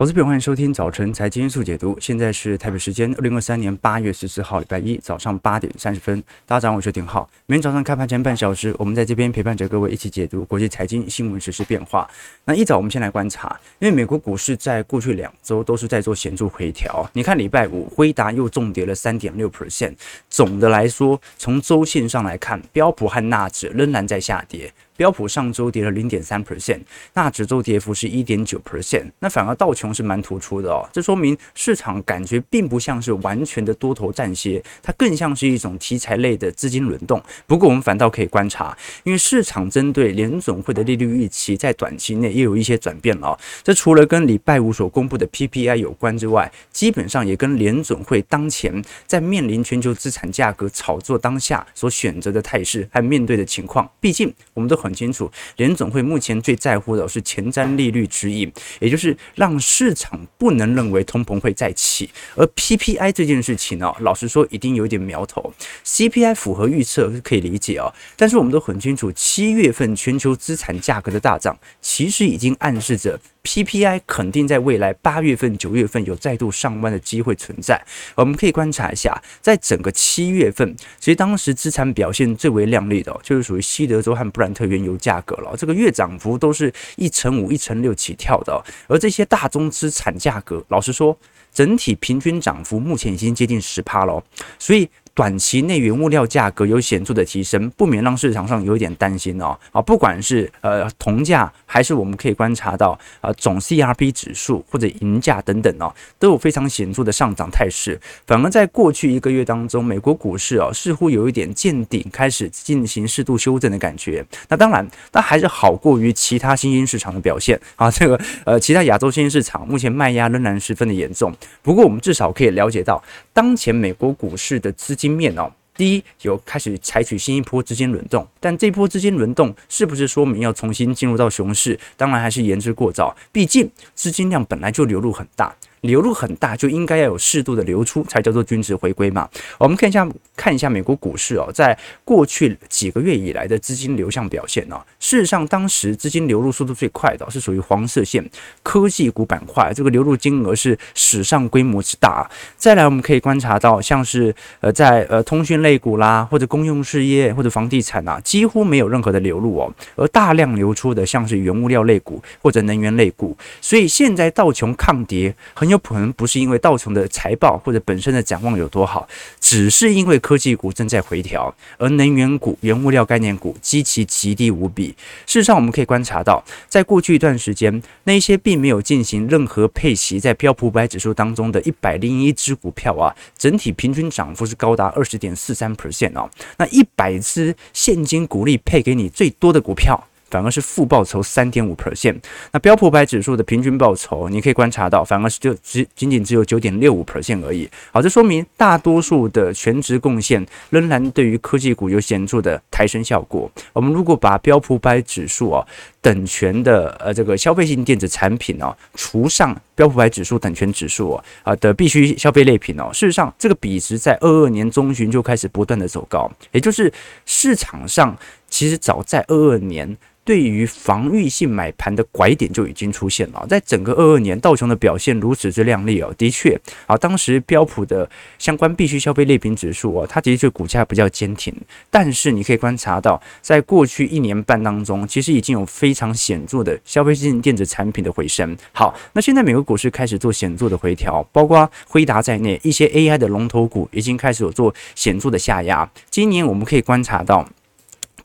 我是朋友，欢迎收听早晨财经速解读。现在是台北时间二零二三年八月十四号，礼拜一早上八点三十分。大家早上好，我是丁浩。每天早上开盘前半小时，我们在这边陪伴着各位一起解读国际财经新闻、时事变化。那一早我们先来观察，因为美国股市在过去两周都是在做显著回调。你看礼拜五，辉达又重跌了三点六 percent。总的来说，从周线上来看，标普和纳指仍然在下跌。标普上周跌了零点三 percent，纳指周跌幅是一点九 percent，那反而道琼是蛮突出的哦。这说明市场感觉并不像是完全的多头战歇，它更像是一种题材类的资金轮动。不过我们反倒可以观察，因为市场针对联准会的利率预期在短期内也有一些转变了哦。这除了跟礼拜五所公布的 PPI 有关之外，基本上也跟联准会当前在面临全球资产价格炒作当下所选择的态势和面对的情况。毕竟我们都很。很清楚，联总会目前最在乎的是前瞻利率指引，也就是让市场不能认为通膨会再起。而 PPI 这件事情呢，老实说，一定有一点苗头。CPI 符合预测是可以理解啊，但是我们都很清楚，七月份全球资产价格的大涨，其实已经暗示着。PPI 肯定在未来八月份、九月份有再度上弯的机会存在。我们可以观察一下，在整个七月份，其实当时资产表现最为亮丽的，就是属于西德州和布兰特原油价格了。这个月涨幅都是一成五、一成六起跳的。而这些大宗资产价格，老实说，整体平均涨幅目前已经接近十趴了。所以。短期内原物料价格有显著的提升，不免让市场上有一点担心哦。啊，不管是呃铜价，还是我们可以观察到啊总 CRP 指数或者银价等等哦，都有非常显著的上涨态势。反而在过去一个月当中，美国股市哦似乎有一点见顶，开始进行适度修正的感觉。那当然，那还是好过于其他新兴市场的表现啊。这个呃，其他亚洲新兴市场目前卖压仍然十分的严重。不过我们至少可以了解到，当前美国股市的资金。面哦，第一有开始采取新一波资金轮动，但这波资金轮动是不是说明要重新进入到熊市？当然还是言之过早，毕竟资金量本来就流入很大。流入很大，就应该要有适度的流出，才叫做均值回归嘛。我们看一下，看一下美国股市哦，在过去几个月以来的资金流向表现哦。事实上，当时资金流入速度最快的是属于黄色线科技股板块，这个流入金额是史上规模之大。再来，我们可以观察到，像是呃在呃通讯类股啦，或者公用事业或者房地产啊，几乎没有任何的流入哦。而大量流出的像是原物料类股或者能源类股。所以现在道琼抗跌。很有可能不是因为道琼的财报或者本身的展望有多好，只是因为科技股正在回调，而能源股、原物料概念股基期极低无比。事实上，我们可以观察到，在过去一段时间，那些并没有进行任何配息在标普五百指数当中的一百零一只股票啊，整体平均涨幅是高达二十点四三 percent 哦。那一百只现金股利配给你最多的股票。反而是负报酬三点五 percent，那标普百指数的平均报酬，你可以观察到，反而是就只仅仅只有九点六五 percent 而已。好，这说明大多数的全职贡献仍然对于科技股有显著的抬升效果。我们如果把标普百指数啊等权的呃这个消费性电子产品哦，除上标普百指数等权指数啊的必需消费类品哦，事实上这个比值在二二年中旬就开始不断的走高，也就是市场上其实早在二二年。对于防御性买盘的拐点就已经出现了，在整个二二年道琼的表现如此之亮丽哦，的确啊，当时标普的相关必需消费类品指数哦，它的确股价比较坚挺，但是你可以观察到，在过去一年半当中，其实已经有非常显著的消费性电子产品的回升。好，那现在美国股市开始做显著的回调，包括辉达在内一些 AI 的龙头股已经开始有做显著的下压。今年我们可以观察到。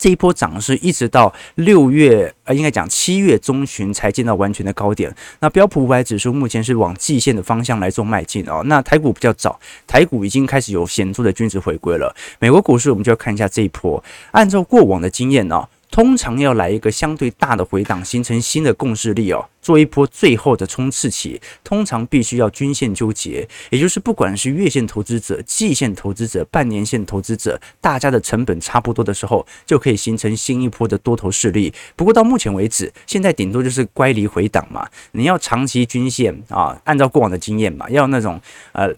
这一波涨势一直到六月，呃，应该讲七月中旬才见到完全的高点。那标普五百指数目前是往季线的方向来做迈进哦。那台股比较早，台股已经开始有显著的均值回归了。美国股市我们就要看一下这一波，按照过往的经验呢、哦。通常要来一个相对大的回档，形成新的共识力哦，做一波最后的冲刺期，通常必须要均线纠结，也就是不管是月线投资者、季线投资者、半年线投资者，大家的成本差不多的时候，就可以形成新一波的多头势力。不过到目前为止，现在顶多就是乖离回档嘛，你要长期均线啊，按照过往的经验嘛，要那种呃。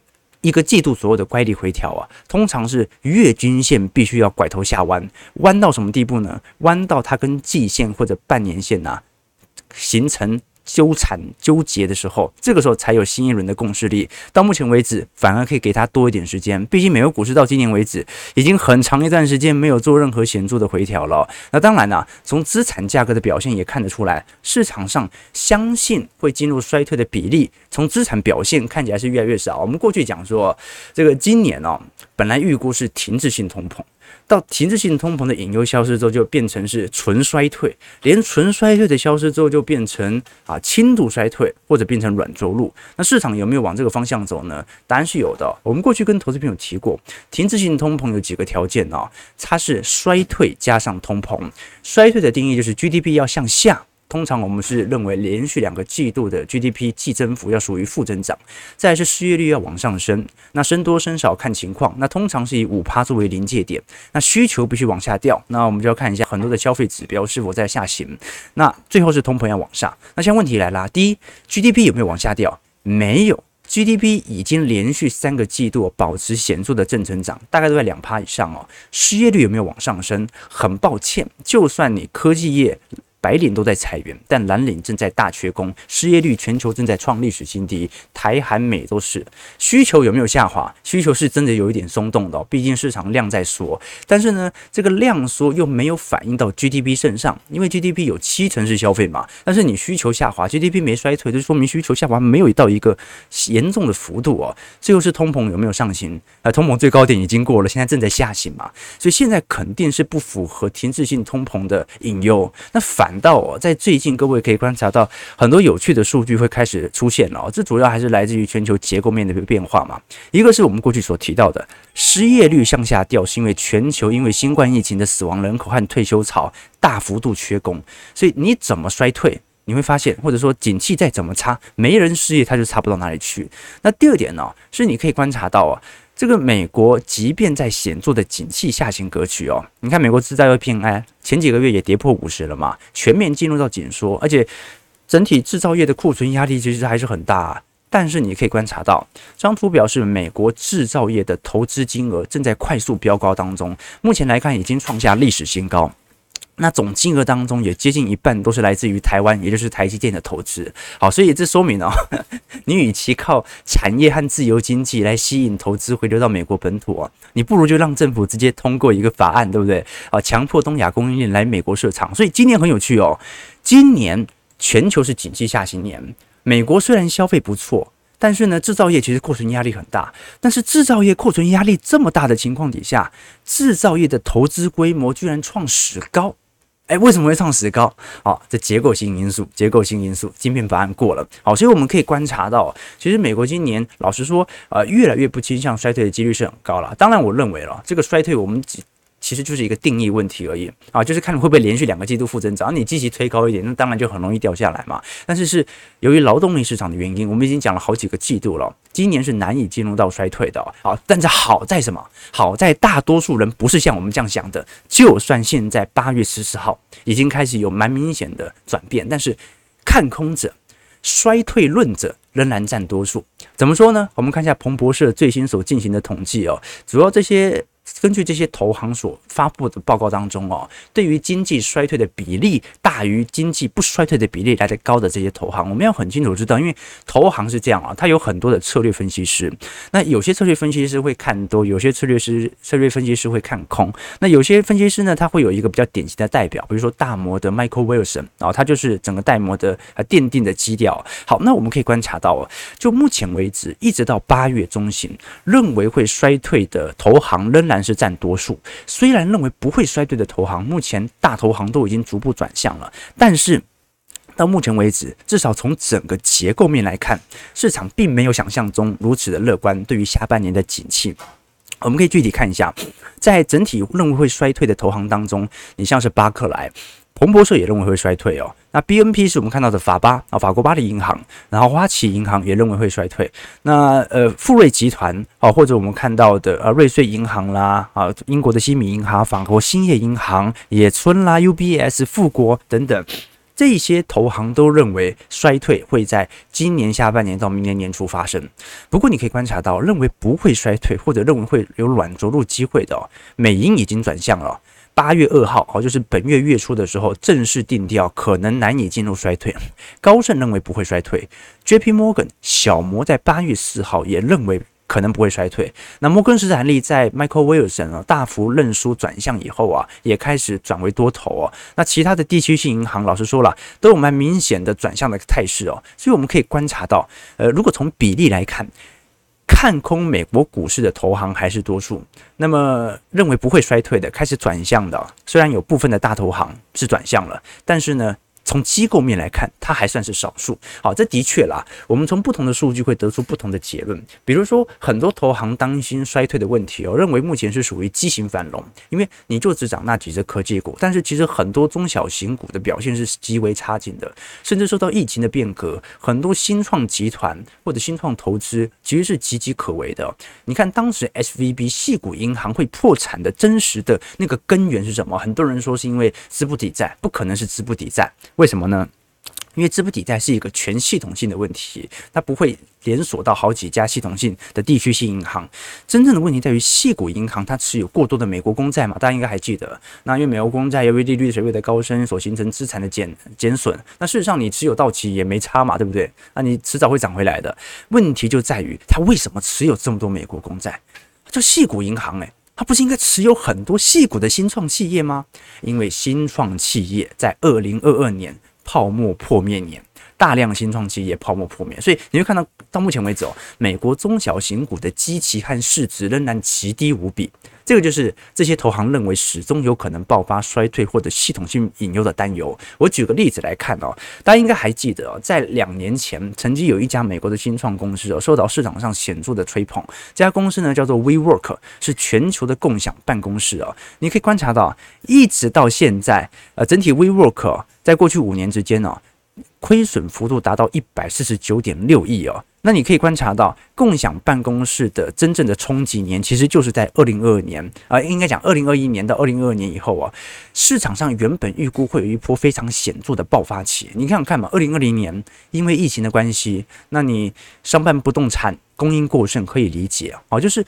一个季度左右的乖离回调啊，通常是月均线必须要拐头下弯，弯到什么地步呢？弯到它跟季线或者半年线呐、形成纠缠纠结的时候，这个时候才有新一轮的共识力。到目前为止，反而可以给他多一点时间。毕竟美国股市到今年为止，已经很长一段时间没有做任何显著的回调了。那当然啦，从资产价格的表现也看得出来，市场上相信会进入衰退的比例，从资产表现看起来是越来越少。我们过去讲说，这个今年哦，本来预估是停滞性通膨。到停滞性通膨的隐忧消失之后，就变成是纯衰退；连纯衰退的消失之后，就变成啊轻度衰退，或者变成软着陆。那市场有没有往这个方向走呢？答案是有的。我们过去跟投资朋友提过，停滞性通膨有几个条件啊，它是衰退加上通膨。衰退的定义就是 GDP 要向下。通常我们是认为连续两个季度的 GDP 季增幅要属于负增长，再是失业率要往上升，那升多升少看情况，那通常是以五趴作为临界点，那需求必须往下掉，那我们就要看一下很多的消费指标是否在下行，那最后是通膨要往上，那现在问题来了，第一 GDP 有没有往下掉？没有，GDP 已经连续三个季度保持显著的正增长，大概都在两趴以上哦。失业率有没有往上升？很抱歉，就算你科技业。白领都在裁员，但蓝领正在大缺工，失业率全球正在创历史新低，台韩美都是。需求有没有下滑？需求是真的有一点松动的哦，毕竟市场量在缩，但是呢，这个量缩又没有反映到 GDP 身上，因为 GDP 有七成是消费嘛，但是你需求下滑，GDP 没衰退，就说明需求下滑没有到一个严重的幅度哦。最后是通膨有没有上行？呃，通膨最高点已经过了，现在正在下行嘛，所以现在肯定是不符合停滞性通膨的引诱。那反到哦，在最近各位可以观察到很多有趣的数据会开始出现了，这主要还是来自于全球结构面的一个变化嘛。一个是我们过去所提到的失业率向下掉，是因为全球因为新冠疫情的死亡人口和退休潮大幅度缺工，所以你怎么衰退，你会发现，或者说景气再怎么差，没人失业，它就差不到哪里去。那第二点呢，是你可以观察到啊。这个美国即便在显著的景气下行格局哦，你看美国制造业 PMI 前几个月也跌破五十了嘛，全面进入到紧缩，而且整体制造业的库存压力其实还是很大啊。但是你可以观察到，这张图表示美国制造业的投资金额正在快速飙高当中，目前来看已经创下历史新高。那总金额当中也接近一半都是来自于台湾，也就是台积电的投资。好，所以这说明哦，你与其靠产业和自由经济来吸引投资回流到美国本土啊，你不如就让政府直接通过一个法案，对不对？啊，强迫东亚供应链来美国设厂。所以今年很有趣哦，今年全球是景气下行年，美国虽然消费不错，但是呢，制造业其实库存压力很大。但是制造业库存压力这么大的情况底下，制造业的投资规模居然创史高。哎，为什么会创史高？好，这结构性因素，结构性因素，晶片法案过了，好，所以我们可以观察到，其实美国今年老实说，呃，越来越不倾向衰退的几率是很高了。当然，我认为了这个衰退，我们。其实就是一个定义问题而已啊，就是看你会不会连续两个季度负增长，你积极推高一点，那当然就很容易掉下来嘛。但是是由于劳动力市场的原因，我们已经讲了好几个季度了，今年是难以进入到衰退的。啊，但是好在什么？好在大多数人不是像我们这样想的。就算现在八月十四号已经开始有蛮明显的转变，但是看空者、衰退论者仍然占多数。怎么说呢？我们看一下彭博社最新所进行的统计哦，主要这些。根据这些投行所发布的报告当中哦，对于经济衰退的比例大于经济不衰退的比例来得高的这些投行，我们要很清楚知道，因为投行是这样啊，它有很多的策略分析师，那有些策略分析师会看多，有些策略师策略分析师会看空，那有些分析师呢，他会有一个比较典型的代表，比如说大摩的 Michael Wilson 啊，他就是整个大摩的呃奠定的基调。好，那我们可以观察到，就目前为止，一直到八月中旬，认为会衰退的投行仍然。但是占多数，虽然认为不会衰退的投行，目前大投行都已经逐步转向了，但是到目前为止，至少从整个结构面来看，市场并没有想象中如此的乐观。对于下半年的景气，我们可以具体看一下，在整体认为会衰退的投行当中，你像是巴克莱。彭博社也认为会衰退哦。那 BNP 是我们看到的法巴啊，法国巴黎银行，然后花旗银行也认为会衰退。那呃，富瑞集团啊，或者我们看到的呃瑞穗银行啦啊，英国的西米银行、法国兴业银行、野村啦、UBS、富国等等，这些投行都认为衰退会在今年下半年到明年年初发生。不过你可以观察到，认为不会衰退或者认为会有软着陆机会的哦，美银已经转向了。八月二号，哦，就是本月月初的时候，正式定调可能难以进入衰退。高盛认为不会衰退，J.P. Morgan 小摩在八月四号也认为可能不会衰退。那摩根士丹利在 Michael Wilson 啊大幅认输转向以后啊，也开始转为多头哦。那其他的地区性银行，老实说了，都有蛮明显的转向的态势哦。所以我们可以观察到，呃，如果从比例来看。看空美国股市的投行还是多数，那么认为不会衰退的，开始转向的，虽然有部分的大投行是转向了，但是呢。从机构面来看，它还算是少数。好，这的确啦。我们从不同的数据会得出不同的结论。比如说，很多投行担心衰退的问题哦，认为目前是属于畸形繁荣，因为你就只涨那几只科技股，但是其实很多中小型股的表现是极为差劲的，甚至受到疫情的变革，很多新创集团或者新创投资其实是岌岌可危的。你看当时 SVB 系股银行会破产的真实的那个根源是什么？很多人说是因为资不抵债，不可能是资不抵债。为什么呢？因为资不抵债是一个全系统性的问题，它不会连锁到好几家系统性的地区性银行。真正的问题在于矽谷银行它持有过多的美国公债嘛，大家应该还记得。那因为美国公债由于利率水位的高升所形成资产的减减损，那事实上你持有到期也没差嘛，对不对？那你迟早会涨回来的。问题就在于它为什么持有这么多美国公债？这矽谷银行诶、它不是应该持有很多细股的新创企业吗？因为新创企业在二零二二年泡沫破灭年，大量新创企业泡沫破灭，所以你会看到到目前为止哦，美国中小型股的基期和市值仍然极低无比。这个就是这些投行认为始终有可能爆发衰退或者系统性隐忧的担忧。我举个例子来看哦，大家应该还记得哦，在两年前曾经有一家美国的新创公司哦，受到市场上显著的吹捧。这家公司呢叫做 WeWork，是全球的共享办公室哦。你可以观察到，一直到现在，呃，整体 WeWork 在过去五年之间呢，亏损幅度达到一百四十九点六亿哦。那你可以观察到，共享办公室的真正的冲击年，其实就是在二零二二年啊，应该讲二零二一年到二零二二年以后啊，市场上原本预估会有一波非常显著的爆发期。你看看嘛，二零二零年因为疫情的关系，那你商办不动产供应过剩可以理解啊，就是。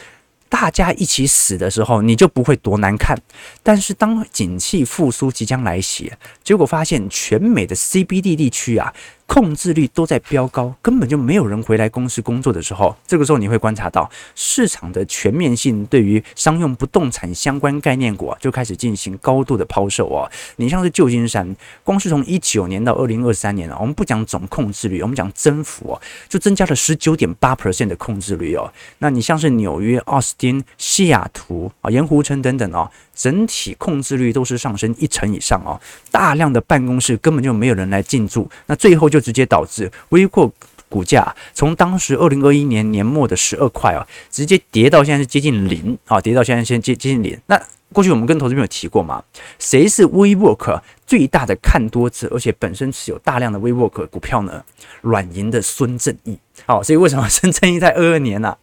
大家一起死的时候，你就不会多难看。但是当景气复苏即将来袭，结果发现全美的 CBD 地区啊。控制率都在飙高，根本就没有人回来公司工作的时候，这个时候你会观察到市场的全面性对于商用不动产相关概念股啊，就开始进行高度的抛售哦。你像是旧金山，光是从一九年到二零二三年啊，我们不讲总控制率，我们讲增幅哦，就增加了十九点八 percent 的控制率哦。那你像是纽约、奥斯汀、西雅图啊、盐湖城等等哦。整体控制率都是上升一成以上哦，大量的办公室根本就没有人来进驻，那最后就就直接导致 WeWork 股价从当时二零二一年年末的十二块啊，直接跌到现在是接近零啊，跌到现在现接接近零。那过去我们跟投资朋友提过嘛，谁是 WeWork 最大的看多者，而且本身持有大量的 WeWork 股票呢？软银的孙正义。好，所以为什么孙正义在二二年呢、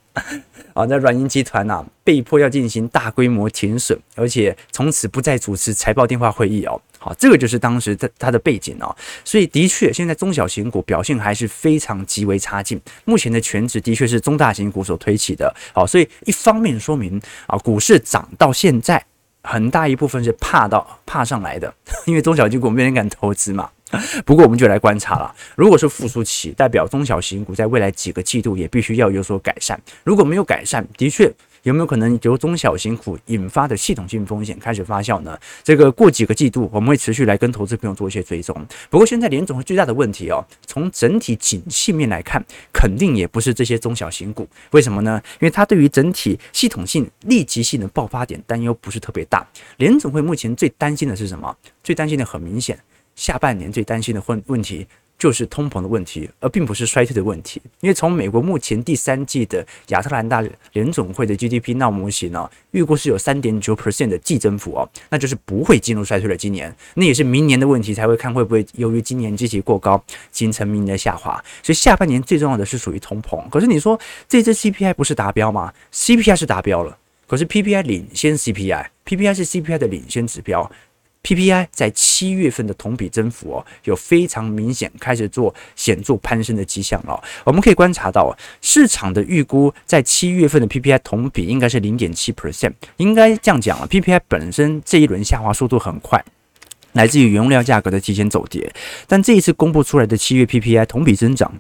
啊，那软银集团呐、被迫要进行大规模停损，而且从此不再主持财报电话会议哦。好，这个就是当时它它的背景哦。所以的确，现在中小型股表现还是非常极为差劲。目前的全值的确是中大型股所推起的。好，所以一方面说明啊，股市涨到现在，很大一部分是怕到怕上来的，因为中小型股没人敢投资嘛。不过我们就来观察了，如果是复苏期，代表中小型股在未来几个季度也必须要有所改善。如果没有改善，的确有没有可能由中小型股引发的系统性风险开始发酵呢？这个过几个季度我们会持续来跟投资朋友做一些追踪。不过现在联总会最大的问题哦，从整体景气面来看，肯定也不是这些中小型股。为什么呢？因为它对于整体系统性立即性的爆发点担忧不是特别大。联总会目前最担心的是什么？最担心的很明显。下半年最担心的问问题就是通膨的问题，而并不是衰退的问题。因为从美国目前第三季的亚特兰大联总会的 GDP 闹模型呢，预估是有三点九 percent 的季增幅哦，那就是不会进入衰退的。今年那也是明年的问题，才会看会不会由于今年积极过高，形成明年的下滑。所以下半年最重要的是属于通膨。可是你说这支 CPI 不是达标吗？CPI 是达标了，可是 PPI 领先 CPI，PPI 是 CPI 的领先指标。PPI 在七月份的同比增幅哦，有非常明显开始做显著攀升的迹象了。我们可以观察到，市场的预估在七月份的 PPI 同比应该是零点七 percent，应该这样讲了。PPI 本身这一轮下滑速度很快。来自于原物料价格的提前走跌，但这一次公布出来的七月 PPI 同比增长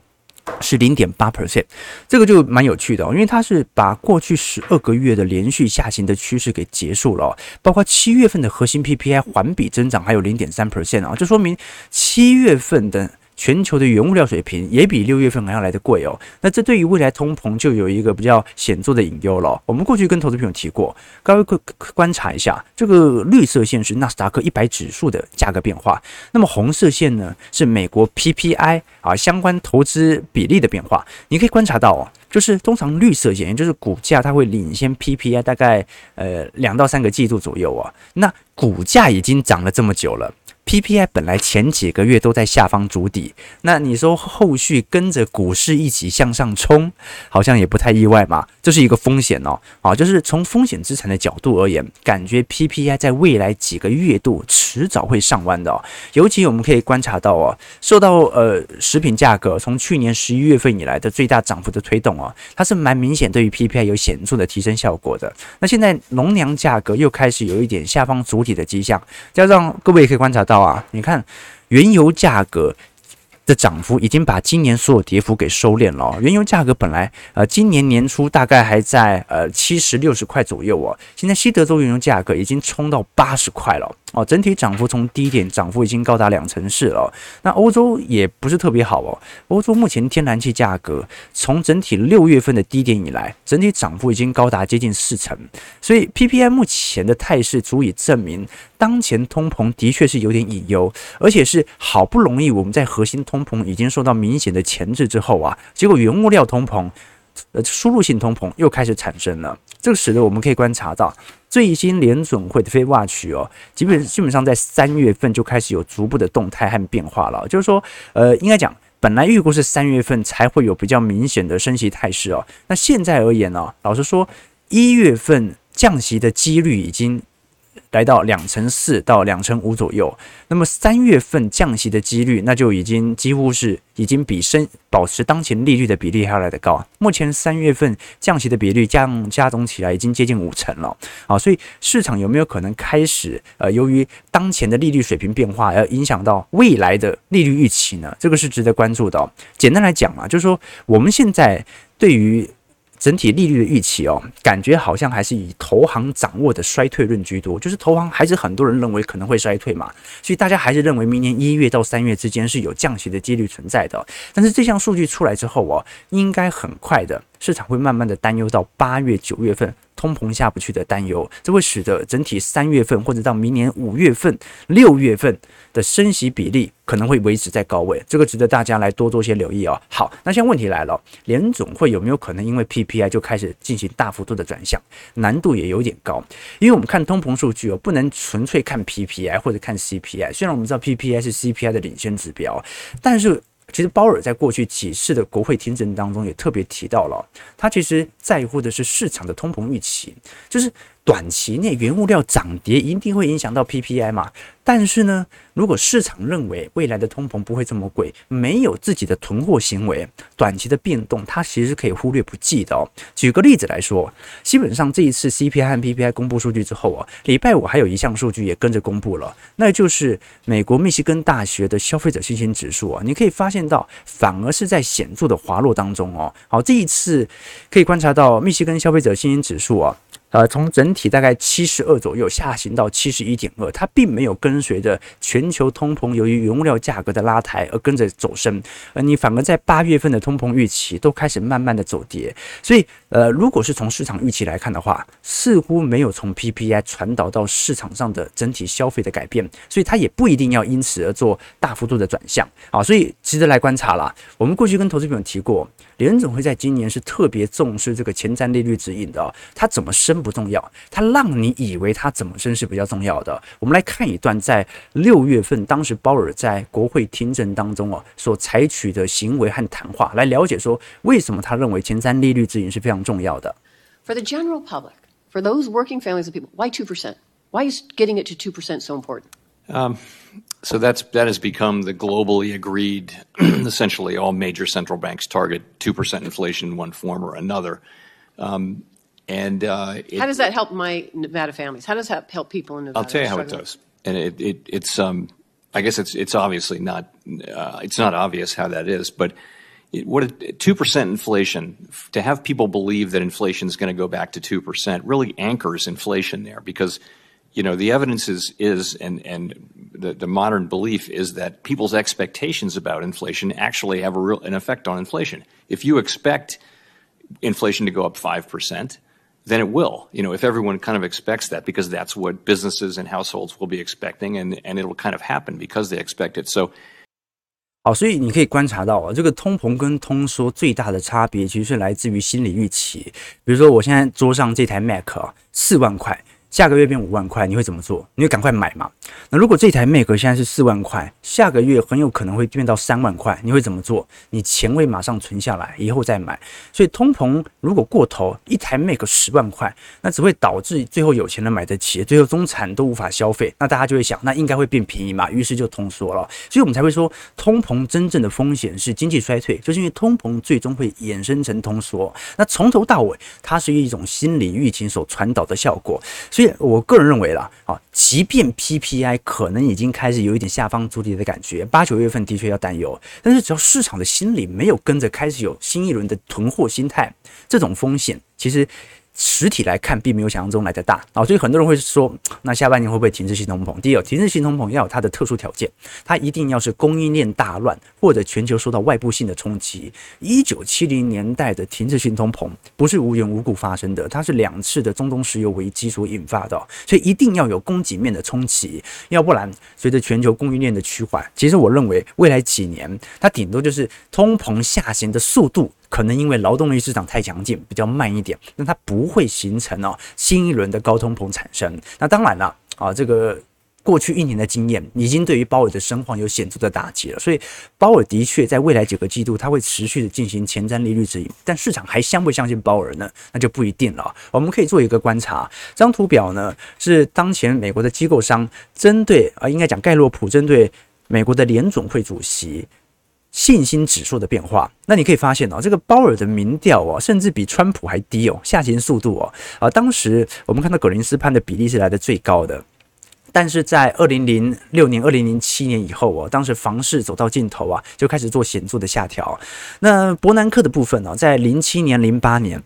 是零点八 percent，这个就蛮有趣的哦，因为它是把过去十二个月的连续下行的趋势给结束了哦，包括七月份的核心 PPI 环比增长还有零点三 percent 啊，就说明七月份的。全球的原物料水平也比六月份还要来得贵哦，那这对于未来通膨就有一个比较显著的隐忧了。我们过去跟投资朋友提过，各位观观察一下，这个绿色线是纳斯达克一百指数的价格变化，那么红色线呢是美国 PPI 啊相关投资比例的变化。你可以观察到哦，就是通常绿色线，也就是股价它会领先 PPI 大概呃两到三个季度左右啊。那股价已经涨了这么久了。PPI 本来前几个月都在下方筑底，那你说后续跟着股市一起向上冲，好像也不太意外嘛。这是一个风险哦，啊，就是从风险资产的角度而言，感觉 PPI 在未来几个月度迟早会上弯的哦。尤其我们可以观察到哦，受到呃食品价格从去年十一月份以来的最大涨幅的推动哦，它是蛮明显对于 PPI 有显著的提升效果的。那现在农粮价格又开始有一点下方筑底的迹象，加上各位也可以观察到。啊，你看，原油价格的涨幅已经把今年所有跌幅给收敛了。原油价格本来呃今年年初大概还在呃七十六十块左右哦，现在西德州原油价格已经冲到八十块了。哦，整体涨幅从低点涨幅已经高达两成四了。那欧洲也不是特别好哦。欧洲目前天然气价格从整体六月份的低点以来，整体涨幅已经高达接近四成。所以 PPI 目前的态势足以证明，当前通膨的确是有点隐忧，而且是好不容易我们在核心通膨已经受到明显的钳制之后啊，结果原物料通膨，呃，输入性通膨又开始产生了。这使得我们可以观察到。最新联准会的非 Watch 哦，基本基本上在三月份就开始有逐步的动态和变化了。就是说，呃，应该讲，本来预估是三月份才会有比较明显的升息态势哦。那现在而言呢，老实说，一月份降息的几率已经。来到两成四到两成五左右，那么三月份降息的几率，那就已经几乎是已经比升保持当前利率的比例还要来得高。目前三月份降息的比率降加总起来已经接近五成了啊，所以市场有没有可能开始呃，由于当前的利率水平变化而影响到未来的利率预期呢？这个是值得关注的。简单来讲啊，就是说我们现在对于。整体利率的预期哦，感觉好像还是以投行掌握的衰退论居多，就是投行还是很多人认为可能会衰退嘛，所以大家还是认为明年一月到三月之间是有降息的几率存在的。但是这项数据出来之后哦，应该很快的，市场会慢慢的担忧到八月、九月份。通膨下不去的担忧，这会使得整体三月份或者到明年五月份、六月份的升息比例可能会维持在高位，这个值得大家来多做些留意哦。好，那现在问题来了，联总会有没有可能因为 PPI 就开始进行大幅度的转向？难度也有点高，因为我们看通膨数据哦，不能纯粹看 PPI 或者看 CPI，虽然我们知道 PPI 是 CPI 的领先指标，但是。其实鲍尔在过去几次的国会听证当中也特别提到了，他其实在乎的是市场的通膨预期，就是。短期内原物料涨跌一定会影响到 PPI 嘛？但是呢，如果市场认为未来的通膨不会这么贵，没有自己的囤货行为，短期的变动它其实可以忽略不计的哦。举个例子来说，基本上这一次 CPI 和 PPI 公布数据之后啊，礼拜五还有一项数据也跟着公布了，那就是美国密西根大学的消费者信心指数啊，你可以发现到反而是在显著的滑落当中哦。好，这一次可以观察到密西根消费者信心指数啊。呃，从整体大概七十二左右下行到七十一点二，它并没有跟随着全球通膨由于原物料价格的拉抬而跟着走升，而你反而在八月份的通膨预期都开始慢慢的走跌，所以呃，如果是从市场预期来看的话，似乎没有从 PPI 传导到市场上的整体消费的改变，所以它也不一定要因此而做大幅度的转向啊，所以值得来观察啦。我们过去跟投资朋友提过。联总会在今年是特别重视这个前瞻利率指引的哦，它怎么升不重要，它让你以为它怎么升是比较重要的。我们来看一段在六月份当时鲍尔在国会听证当中哦所采取的行为和谈话，来了解说为什么他认为前瞻利率指引是非常重要的。For the general public, for those working families of people, why two percent? Why is getting it to two percent so important? Um, so that's that has become the globally agreed. essentially, all major central banks target two percent inflation in one form or another. Um, and uh, it, how does that help my Nevada families? How does that help people in Nevada? I'll tell you how it does. And it, it, it's um, I guess it's it's obviously not uh, it's not obvious how that is, but it, what two percent inflation to have people believe that inflation is going to go back to two percent really anchors inflation there because you know, the evidence is, is and, and the, the modern belief is that people's expectations about inflation actually have a real, an effect on inflation. If you expect inflation to go up 5%, then it will. You know, if everyone kind of expects that because that's what businesses and households will be expecting and, and it'll kind of happen because they expect it. So 好，所以你可以观察到啊，这个通膨跟通缩最大的差别其实是来自于心理预期。比如说，我现在桌上这台 Mac 啊，四万块。下个月变五万块，你会怎么做？你会赶快买吗？那如果这台 Mac 现在是四万块，下个月很有可能会变到三万块，你会怎么做？你钱会马上存下来，以后再买。所以通膨如果过头，一台 Mac 十万块，那只会导致最后有钱人买得起，最后中产都无法消费，那大家就会想，那应该会变便宜嘛，于是就通缩了。所以我们才会说，通膨真正的风险是经济衰退，就是因为通膨最终会衍生成通缩。那从头到尾，它是一种心理预期所传导的效果，所以。我个人认为啦，啊，即便 P P 大家可能已经开始有一点下方筑底的感觉，八九月份的确要担忧，但是只要市场的心理没有跟着开始有新一轮的囤货心态，这种风险其实。实体来看，并没有想象中来的大啊，所以很多人会说，那下半年会不会停滞性通膨？第一，停滞性通膨要有它的特殊条件，它一定要是供应链大乱或者全球受到外部性的冲击。一九七零年代的停滞性通膨不是无缘无故发生的，它是两次的中东石油危机所引发的，所以一定要有供给面的冲击，要不然随着全球供应链的趋缓，其实我认为未来几年它顶多就是通膨下行的速度。可能因为劳动力市场太强劲，比较慢一点，那它不会形成哦新一轮的高通膨产生。那当然了啊，这个过去一年的经验已经对于鲍尔的声望有显著的打击了。所以鲍尔的确在未来几个季度，他会持续的进行前瞻利率指引，但市场还相不相信鲍尔呢？那就不一定了。我们可以做一个观察，这张图表呢是当前美国的机构商针对啊，应该讲盖洛普针对美国的联总会主席。信心指数的变化，那你可以发现哦，这个鲍尔的民调哦，甚至比川普还低哦，下行速度哦，啊，当时我们看到葛林斯潘的比例是来的最高的，但是在二零零六年、二零零七年以后哦，当时房市走到尽头啊，就开始做显著的下调。那伯南克的部分呢，在零七年、零八年。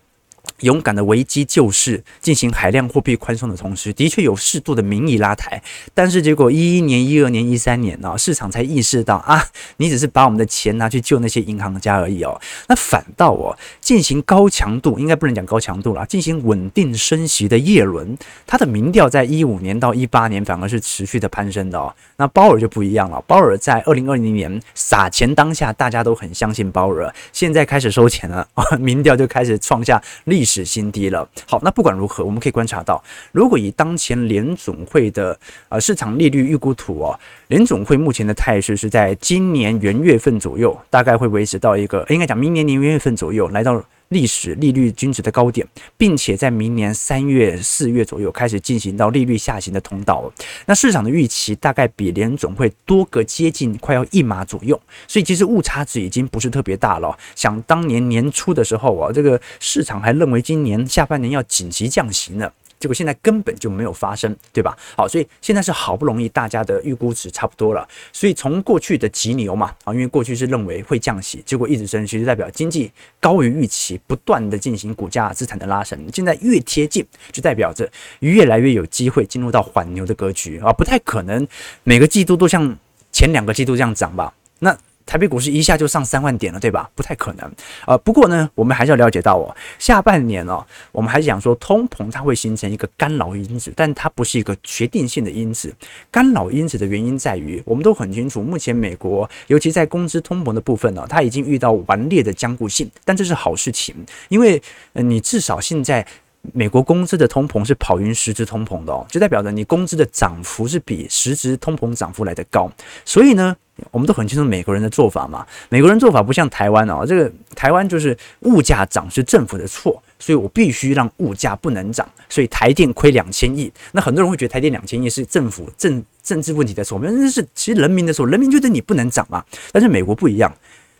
勇敢的危机救市，进行海量货币宽松的同时，的确有适度的民意拉抬，但是结果一一年、一二年、一三年呢，市场才意识到啊，你只是把我们的钱拿去救那些银行家而已哦。那反倒哦，进行高强度，应该不能讲高强度啦，进行稳定升息的叶伦，他的民调在一五年到一八年反而是持续的攀升的哦。那鲍尔就不一样了，鲍尔在二零二零年撒钱当下，大家都很相信鲍尔，现在开始收钱了，民调就开始创下历史是新低了。好，那不管如何，我们可以观察到，如果以当前联总会的呃市场利率预估图哦，联总会目前的态势是在今年元月份左右，大概会维持到一个，应该讲明年年元月份左右来到。历史利率均值的高点，并且在明年三月、四月左右开始进行到利率下行的通道。那市场的预期大概比联总会多个接近快要一码左右，所以其实误差值已经不是特别大了。想当年年初的时候啊，这个市场还认为今年下半年要紧急降息呢。结果现在根本就没有发生，对吧？好，所以现在是好不容易大家的预估值差不多了，所以从过去的急牛嘛，啊，因为过去是认为会降息，结果一直升息，就代表经济高于预期，不断的进行股价资产的拉升。现在越贴近，就代表着越来越有机会进入到缓牛的格局啊，不太可能每个季度都像前两个季度这样涨吧？那。台北股市一下就上三万点了，对吧？不太可能。呃，不过呢，我们还是要了解到哦，下半年哦，我们还是讲说通膨它会形成一个干扰因子，但它不是一个决定性的因子。干扰因子的原因在于，我们都很清楚，目前美国尤其在工资通膨的部分呢，它已经遇到顽劣的僵固性，但这是好事情，因为呃，你至少现在。美国工资的通膨是跑赢实质通膨的哦，就代表着你工资的涨幅是比实质通膨涨幅来得高。所以呢，我们都很清楚美国人的做法嘛。美国人做法不像台湾哦，这个台湾就是物价涨是政府的错，所以我必须让物价不能涨，所以台电亏两千亿。那很多人会觉得台电两千亿是政府政政治问题的错，那是其实人民的错，人民觉得你不能涨嘛。但是美国不一样，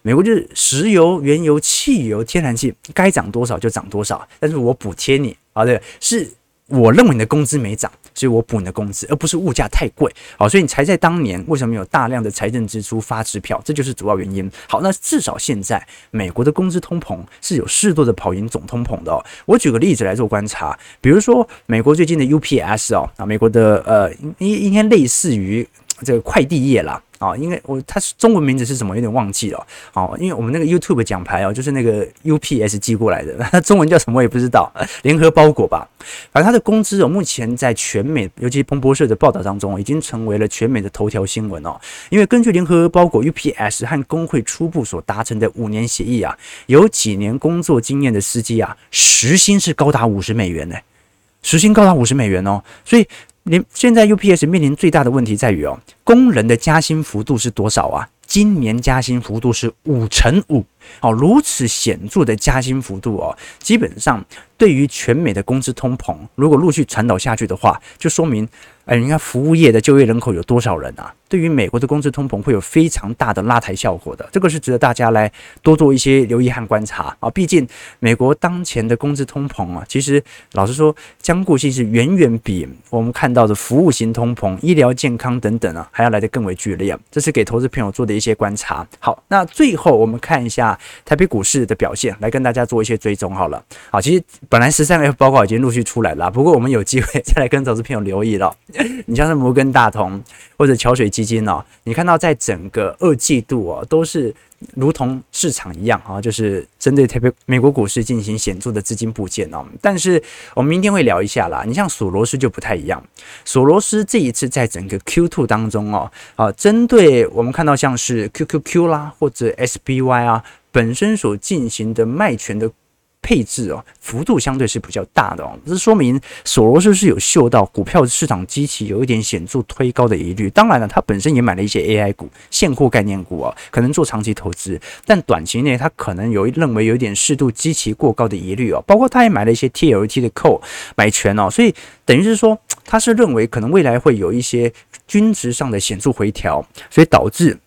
美国就是石油、原油、汽油、天然气该涨多少就涨多少，但是我补贴你啊，对，是。我认为你的工资没涨，所以我补你的工资，而不是物价太贵。好，所以你才在当年为什么有大量的财政支出发支票，这就是主要原因。好，那至少现在美国的工资通膨是有适度的跑赢总通膨的哦。我举个例子来做观察，比如说美国最近的 UPS 哦，啊，美国的呃，应应该类似于这个快递业啦。啊，因为我它是中文名字是什么，有点忘记了。哦，因为我们那个 YouTube 奖牌哦，就是那个 UPS 寄过来的，它中文叫什么我也不知道，联合包裹吧。反正它的工资哦，目前在全美，尤其彭博社的报道当中，已经成为了全美的头条新闻哦。因为根据联合包裹 UPS 和工会初步所达成的五年协议啊，有几年工作经验的司机啊，时薪是高达五十美元呢，时薪高达五十美元哦，所以。连现在 UPS 面临最大的问题在于哦，工人的加薪幅度是多少啊？今年加薪幅度是五成五，哦，如此显著的加薪幅度哦，基本上对于全美的工资通膨，如果陆续传导下去的话，就说明。哎，你看服务业的就业人口有多少人啊？对于美国的工资通膨会有非常大的拉抬效果的，这个是值得大家来多做一些留意和观察啊。毕竟美国当前的工资通膨啊，其实老实说，僵固性是远远比我们看到的服务型通膨、医疗健康等等啊，还要来得更为剧烈。这是给投资朋友做的一些观察。好，那最后我们看一下台北股市的表现，来跟大家做一些追踪好了。好，其实本来十三 F 报告已经陆续出来了，不过我们有机会 再来跟投资朋友留意了。你像是摩根大通或者桥水基金哦，你看到在整个二季度哦，都是如同市场一样啊，就是针对特别美国股市进行显著的资金部件哦。但是我们明天会聊一下啦，你像索罗斯就不太一样，索罗斯这一次在整个 Q2 当中哦，啊，针对我们看到像是 QQQ 啦或者 SPY 啊本身所进行的卖权的。配置哦，幅度相对是比较大的哦，这说明索罗斯是有嗅到股票市场机器有一点显著推高的疑虑。当然了，他本身也买了一些 AI 股、现货概念股啊，可能做长期投资。但短期内他可能有认为有一点适度基期过高的疑虑哦，包括他也买了一些 TLT 的 c o 买权哦，所以等于是说他是认为可能未来会有一些均值上的显著回调，所以导致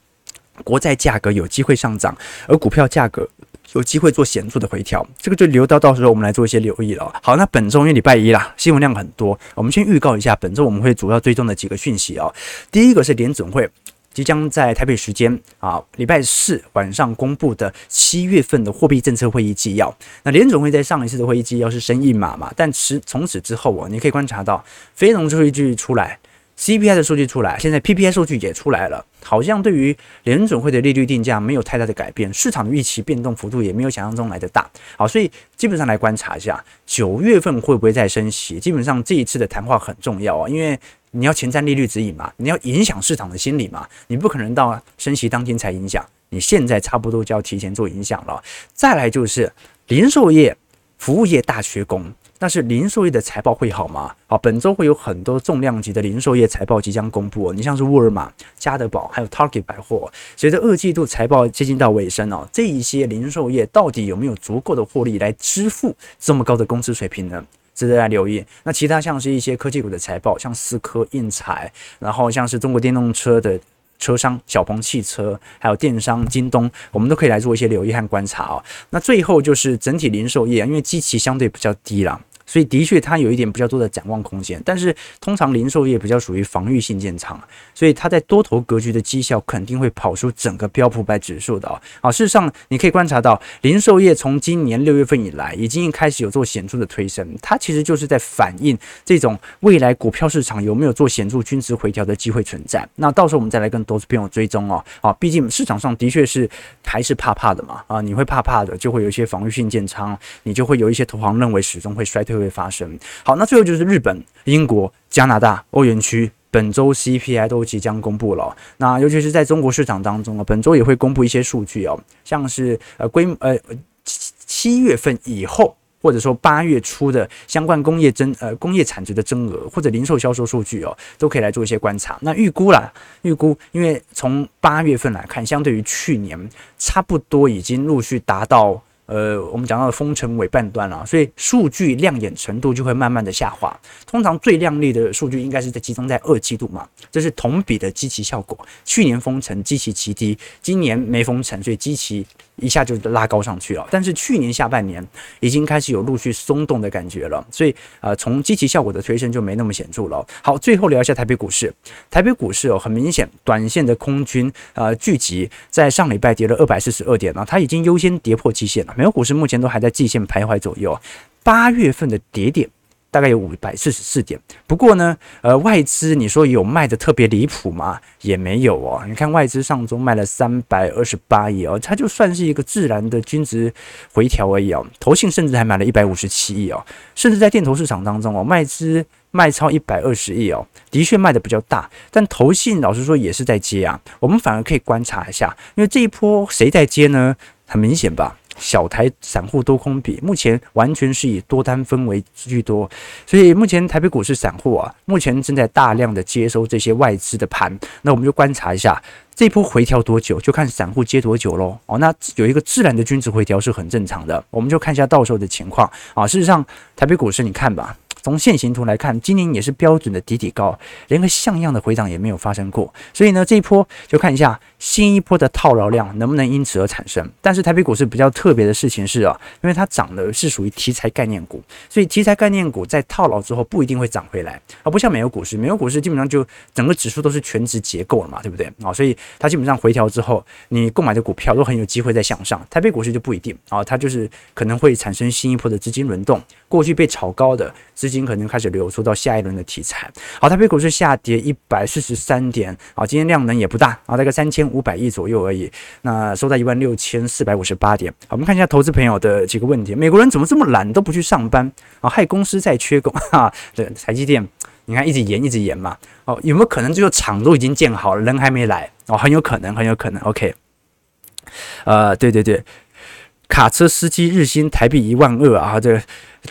国债价格有机会上涨，而股票价格。有机会做显著的回调，这个就留到到时候我们来做一些留意了。好，那本周因为礼拜一啦，新闻量很多，我们先预告一下本周我们会主要追踪的几个讯息哦。第一个是联准会即将在台北时间啊礼拜四晚上公布的七月份的货币政策会议纪要。那联准会在上一次的会议纪要是升一码嘛，但此从此之后哦，你可以观察到非农数据出来。CPI 的数据出来，现在 PPI 数据也出来了，好像对于联准会的利率定价没有太大的改变，市场的预期变动幅度也没有想象中来的大。好，所以基本上来观察一下，九月份会不会再升息？基本上这一次的谈话很重要啊，因为你要前瞻利率指引嘛，你要影响市场的心理嘛，你不可能到升息当天才影响，你现在差不多就要提前做影响了。再来就是零售业、服务业大缺工。但是零售业的财报会好吗？好，本周会有很多重量级的零售业财报即将公布。你像是沃尔玛、家得宝，还有 Target 百货，随着二季度财报接近到尾声哦，这一些零售业到底有没有足够的获利来支付这么高的工资水平呢？值得来留意。那其他像是一些科技股的财报，像思科、印材，然后像是中国电动车的车商小鹏汽车，还有电商京东，我们都可以来做一些留意和观察哦。那最后就是整体零售业，因为基期相对比较低啦。所以的确，它有一点比较多的展望空间，但是通常零售业比较属于防御性建仓，所以它在多头格局的绩效肯定会跑出整个标普百指数的啊。啊，事实上你可以观察到，零售业从今年六月份以来已经开始有做显著的推升，它其实就是在反映这种未来股票市场有没有做显著均值回调的机会存在。那到时候我们再来跟投资朋友追踪哦。啊，毕竟市场上的确是还是怕怕的嘛。啊，你会怕怕的，就会有一些防御性建仓，你就会有一些投行认为始终会衰退。会发生。好，那最后就是日本、英国、加拿大、欧元区本周 CPI 都即将公布了。那尤其是在中国市场当中啊，本周也会公布一些数据哦，像是呃规呃七七月份以后，或者说八月初的相关工业增呃工业产值的增额或者零售销售数据哦，都可以来做一些观察。那预估啦，预估，因为从八月份来看，相对于去年差不多已经陆续达到。呃，我们讲到封城尾半段了，所以数据亮眼程度就会慢慢的下滑。通常最亮丽的数据应该是在集中在二季度嘛，这是同比的基期效果。去年封城基期极低，今年没封城，所以基期一下就拉高上去了。但是去年下半年已经开始有陆续松动的感觉了，所以呃，从积极效果的推升就没那么显著了。好，最后聊一下台北股市，台北股市哦，很明显，短线的空军呃聚集在上礼拜跌了二百四十二点了，它已经优先跌破季线了。美国股市目前都还在季线徘徊左右，八月份的跌点。大概有五百四十四点，不过呢，呃，外资你说有卖的特别离谱吗？也没有哦。你看外资上周卖了三百二十八亿哦，它就算是一个自然的均值回调而已哦。投信甚至还买了一百五十七亿哦，甚至在电投市场当中哦，外资卖超一百二十亿哦，的确卖的比较大，但投信老实说也是在接啊。我们反而可以观察一下，因为这一波谁在接呢？很明显吧。小台散户多空比目前完全是以多单氛围居多，所以目前台北股市散户啊，目前正在大量的接收这些外资的盘，那我们就观察一下这波回调多久，就看散户接多久喽。哦，那有一个自然的均值回调是很正常的，我们就看一下到时候的情况啊。事实上，台北股市你看吧。从线形图来看，今年也是标准的底底高，连个像样的回档也没有发生过。所以呢，这一波就看一下新一波的套牢量能不能因此而产生。但是台北股市比较特别的事情是啊，因为它涨的是属于题材概念股，所以题材概念股在套牢之后不一定会涨回来，而不像美国股市，美国股市基本上就整个指数都是全值结构了嘛，对不对啊？所以它基本上回调之后，你购买的股票都很有机会再向上。台北股市就不一定啊，它就是可能会产生新一波的资金轮动，过去被炒高的资金可能开始流出到下一轮的题材。好，台北股市下跌一百四十三点，啊，今天量能也不大，啊，大概三千五百亿左右而已。那收在一万六千四百五十八点。好，我们看一下投资朋友的几个问题：美国人怎么这么懒，都不去上班啊？害公司在缺工 哈。对，台积电，你看一直延一直延嘛。哦，有没有可能最后厂都已经建好了，人还没来？哦，很有可能，很有可能。OK，呃，对对对。卡车司机日薪台币一万二啊，这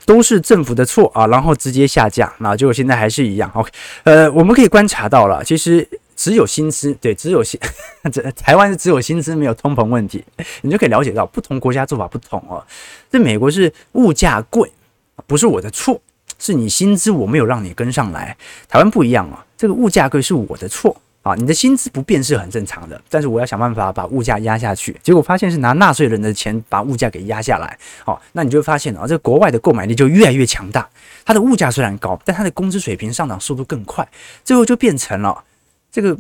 都是政府的错啊，然后直接下架，那就现在还是一样。OK，呃，我们可以观察到了，其实只有薪资，对，只有薪，这台湾是只有薪资没有通膨问题，你就可以了解到不同国家做法不同哦。这美国是物价贵，不是我的错，是你薪资我没有让你跟上来。台湾不一样啊，这个物价贵是我的错。啊，你的薪资不变是很正常的，但是我要想办法把物价压下去，结果发现是拿纳税人的钱把物价给压下来。好，那你就会发现啊，这个国外的购买力就越来越强大，它的物价虽然高，但它的工资水平上涨速度更快，最后就变成了这个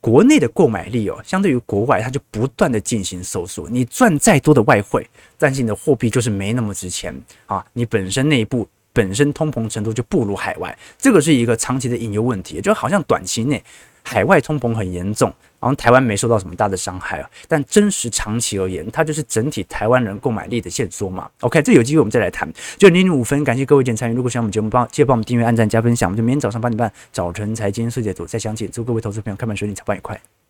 国内的购买力哦，相对于国外，它就不断的进行收缩。你赚再多的外汇，但是你的货币就是没那么值钱啊，你本身内部。本身通膨程度就不如海外，这个是一个长期的隐忧问题，就好像短期内海外通膨很严重，然后台湾没受到什么大的伤害啊，但真实长期而言，它就是整体台湾人购买力的限缩嘛。OK，这有机会我们再来谈。就零点五分，感谢各位点参与。如果喜欢我们节目，帮记得帮我们订阅、按赞、加分享。我们就明天早上八点半早晨财经世界组再相见。祝各位投资朋友开盘顺利，财报愉快。